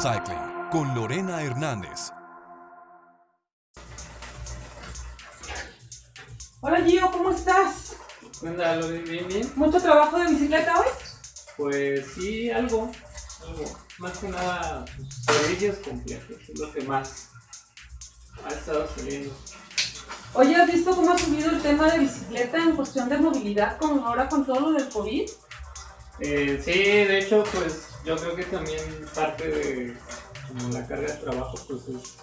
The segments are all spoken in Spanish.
Cycling con Lorena Hernández. Hola Gio, ¿cómo estás? ¿Qué onda, Lore? ¿Bien, bien? ¿Mucho trabajo de bicicleta hoy? Pues sí, algo. algo. Más que nada, pues, servicios complejos, es lo que más ha estado saliendo. Oye, ¿has visto cómo ha subido el tema de bicicleta en cuestión de movilidad con ahora con todo lo del COVID? Eh, sí, de hecho, pues yo creo que también parte de como la carga de trabajo, pues es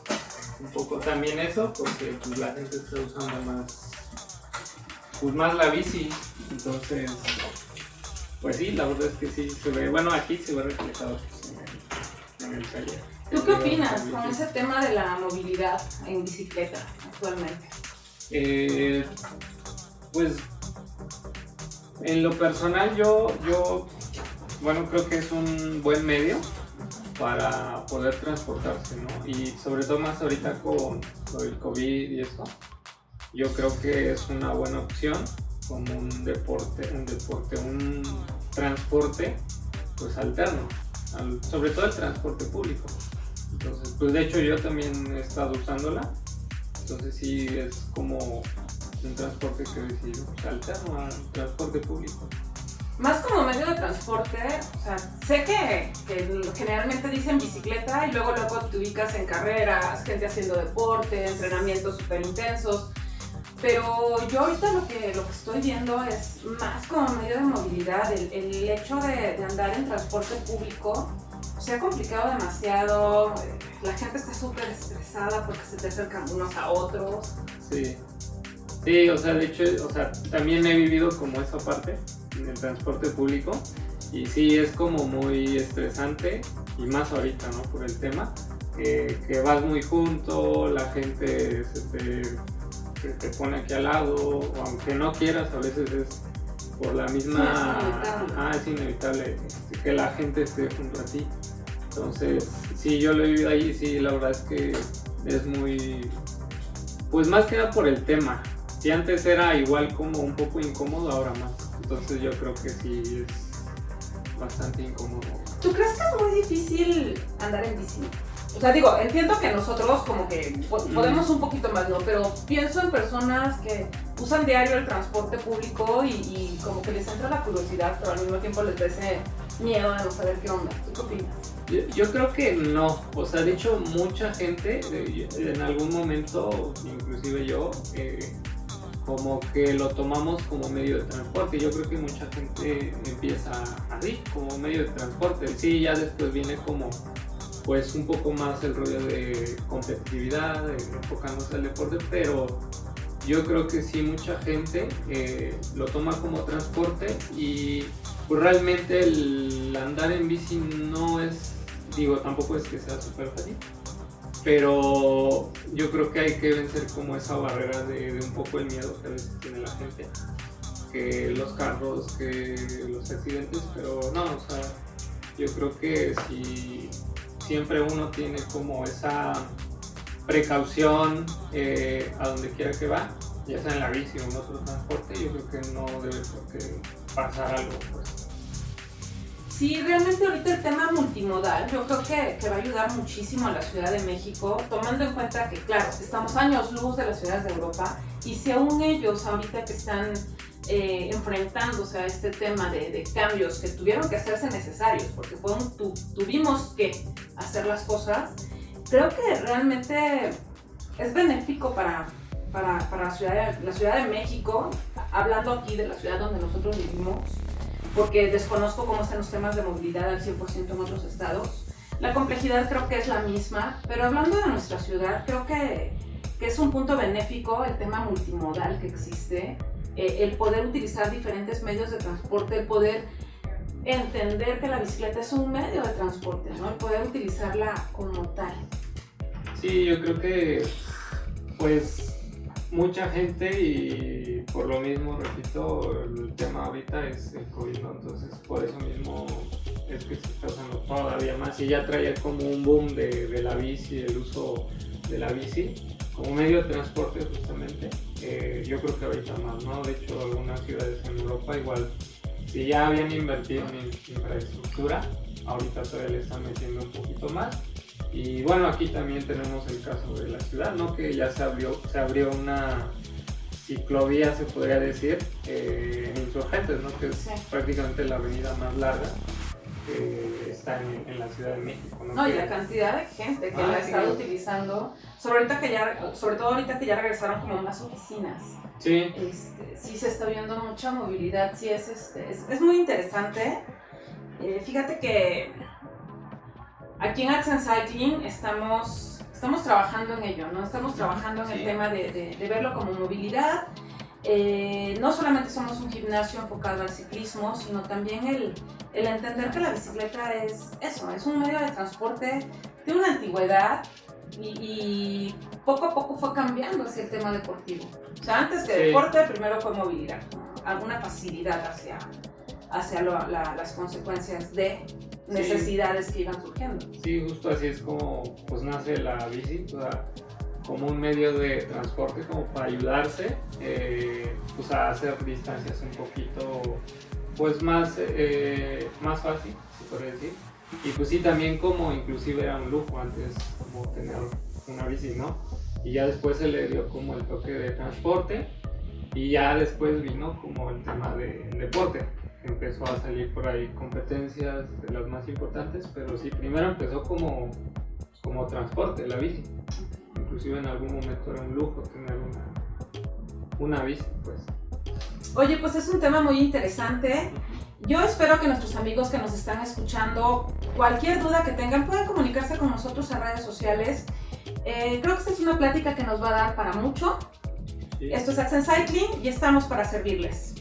un poco también eso, porque pues, la gente está usando más, pues más la bici, entonces, pues sí, la verdad es que sí se ve, bueno, aquí se ve reflejado pues, en, el, taller. ¿Tú qué opinas con ese tema de la movilidad en bicicleta actualmente? Eh, pues en lo personal yo, yo, bueno, creo que es un buen medio para poder transportarse, ¿no? Y sobre todo más ahorita con, el COVID y esto, yo creo que es una buena opción como un deporte, un deporte, un transporte, pues alterno, al- sobre todo el transporte público. Entonces, pues de hecho yo también he estado usándola, entonces sí es como un transporte que decido pues, alterno al transporte público. Más transporte, o sea, sé que, generalmente dicen bicicleta y luego luego te ubicas en carreras, gente haciendo deporte, entrenamientos súper intensos, pero yo ahorita lo que, lo que estoy viendo es más como medio de movilidad, el, el hecho de, andar en transporte público se ha complicado demasiado, la gente está súper estresada porque se te acercan unos a otros. Sí. Sí, o sea, de hecho, o sea, también he vivido como esa parte en el transporte público y sí es como muy estresante y más ahorita, ¿no? Por el tema, que, que vas muy junto, la gente se te, se te pone aquí al lado, aunque no quieras, a veces es por la misma... Sí, es inevitable. ah, es inevitable este, que la gente esté junto a ti. Entonces, sí, yo lo he vivido ahí, sí, la verdad es que es muy... Pues más que nada por el tema. Si antes era igual como un poco incómodo, ahora más. Entonces yo creo que sí es bastante incómodo. ¿Tú crees que es muy difícil andar en bici? O sea, digo, entiendo que nosotros como que po- podemos un poquito más, ¿no? Pero pienso en personas que usan diario el transporte público y, y como que les entra la curiosidad, pero al mismo tiempo les da ese miedo a no saber qué onda. ¿Tú qué opinas? Yo, yo creo que no. O sea, de hecho, mucha gente eh, en algún momento, inclusive yo, eh, como que lo tomamos como medio de transporte. Yo creo que mucha gente empieza así, como medio de transporte. Sí, ya después viene como pues un poco más el rollo de competitividad, de enfocándose al deporte, pero yo creo que sí mucha gente eh, lo toma como transporte y pues realmente el andar en bici no es, digo, tampoco es que sea súper fácil, pero yo creo que hay que vencer como esa barrera de, de un poco el miedo que a veces tiene la gente, que los carros, que los accidentes, pero no, o sea, yo creo que si siempre uno tiene como esa precaución eh, a donde quiera que va, ya sea en la bici o en otro transporte, yo creo que no debe pasar algo, pues. Sí, realmente ahorita el tema multimodal yo creo que, que va a ayudar muchísimo a la Ciudad de México, tomando en cuenta que, claro, estamos años luz de las ciudades de Europa y si aún ellos ahorita que están eh, enfrentándose a este tema de, de cambios que tuvieron que hacerse necesarios, porque fueron, tu- tuvimos que hacer las cosas, creo que realmente es benéfico para, para, para ciudad la Ciudad de México, hablando aquí de la ciudad donde nosotros vivimos, porque desconozco cómo están los temas de movilidad al 100% en otros estados. La complejidad creo que es la misma, pero hablando de nuestra ciudad, creo que, que es un punto benéfico el tema multimodal que existe, eh, el poder utilizar diferentes medios de transporte, el poder entender que la bicicleta es un medio de transporte, ¿no? El poder utilizarla como tal. Sí, yo creo que pues mucha gente y por lo mismo, repito, el tema ahorita es el COVID. Entonces por eso mismo es que se está usando todavía más y ya traía como un boom de, de la bici, el uso de la bici como medio de transporte justamente. Eh, yo creo que ahorita más, ¿no? De hecho, algunas ciudades en Europa igual, si ya habían invertido en infraestructura, ahorita todavía le están metiendo un poquito más. Y bueno, aquí también tenemos el caso de la ciudad, ¿no? Que ya se abrió, se abrió una ciclovía, se podría decir, eh, en Insurgentes, ¿no? Que es Sí. prácticamente la avenida más larga que está en, en la Ciudad de México, ¿no? No, y la cantidad de gente que Ah, la ha sí. estado utilizando, sobre, ahorita que ya, sobre todo ahorita que ya regresaron como más oficinas. Sí, Este, sí se está viendo mucha movilidad, sí es, este, es, es muy interesante. Eh, fíjate que aquí en and Cycling estamos, estamos trabajando en ello, ¿no? Estamos trabajando en el Sí. tema de, de- de verlo como movilidad. Eh, no solamente somos un gimnasio enfocado al ciclismo, sino también el, el entender que la bicicleta es eso, es un medio de transporte de una antigüedad y, y poco a poco fue cambiando hacia el tema deportivo. O sea, antes que Sí. deporte, primero fue movilidad, ¿no? alguna facilidad hacia, hacia lo- la- las consecuencias de necesidades que iban surgiendo. Sí, justo así es como pues nace la bici, o sea, como un medio de transporte como para ayudarse eh, pues a hacer distancias un poquito pues más, eh, más fácil, se podría decir. Y pues sí, también como inclusive era un lujo antes como tener una bici, ¿no? Y ya después se le dio como el toque de transporte y ya después vino como el tema del deporte. Empezó a salir por ahí competencias de las más importantes, pero sí, primero empezó como, como transporte, la bici. Inclusive en algún momento era un lujo tener una, una bici, pues. Oye, pues es un tema muy interesante. Yo espero que nuestros amigos que nos están escuchando, cualquier duda que tengan, puedan comunicarse con nosotros en redes sociales. Eh, creo que esta es una plática que nos va a dar para mucho. Sí. Esto es Accent Cycling y estamos para servirles.